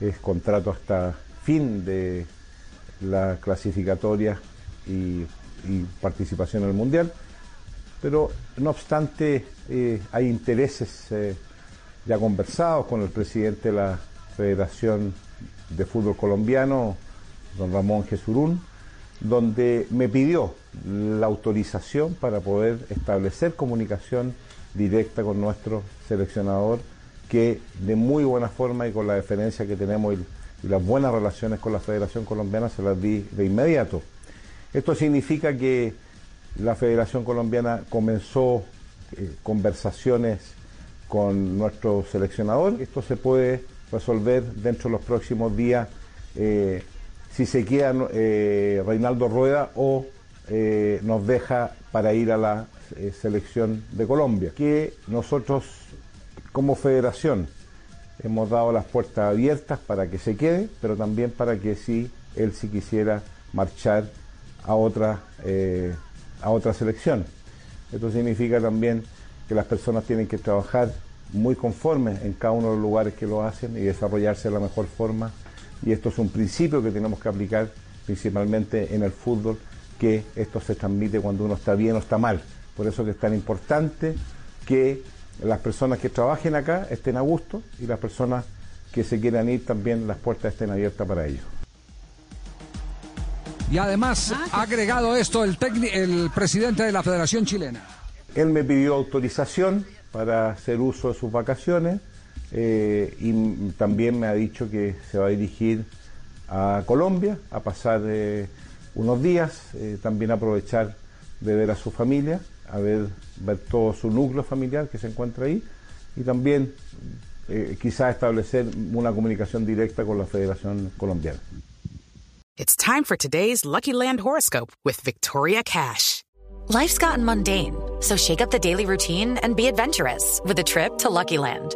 es contrato hasta fin de la clasificatoria y, y participación en el Mundial. Pero no obstante, eh, hay intereses eh, ya conversados con el presidente de la Federación de Fútbol Colombiano, don Ramón Jesurún, donde me pidió la autorización para poder establecer comunicación directa con nuestro seleccionador, que de muy buena forma y con la deferencia que tenemos y, las buenas relaciones con la Federación Colombiana se las di de inmediato. Esto significa que la Federación Colombiana comenzó eh, conversaciones con nuestro seleccionador. Esto se puede resolver dentro de los próximos días eh, si se queda eh, Reinaldo Rueda o nos deja para ir a la selección de Colombia. Que nosotros como federación hemos dado las puertas abiertas para que se quede, pero también para que si él si quisiera marchar a otra, eh, a otra selección. Esto significa también que las personas tienen que trabajar muy conformes en cada uno de los lugares que lo hacen y desarrollarse de la mejor forma. Y esto es un principio que tenemos que aplicar principalmente en el fútbol, que esto se transmite cuando uno está bien o está mal. Por eso que es tan importante que las personas que trabajen acá estén a gusto y las personas que se quieran ir también las puertas estén abiertas para ellos. Y además ha agregado esto el, el presidente de la Federación Chilena. Él me pidió autorización para hacer uso de sus vacaciones eh, y también me ha dicho que se va a dirigir a Colombia a pasar eh, unos días, eh, también aprovechar de ver a su familia, a ver, ver todo su núcleo familiar que se encuentra ahí y también eh, quizás establecer una comunicación directa con la Federación Colombiana. It's time for today's Lucky Land horoscope with Victoria Cash. Life's gotten mundane, so shake up the daily routine and be adventurous with a trip to Lucky Land.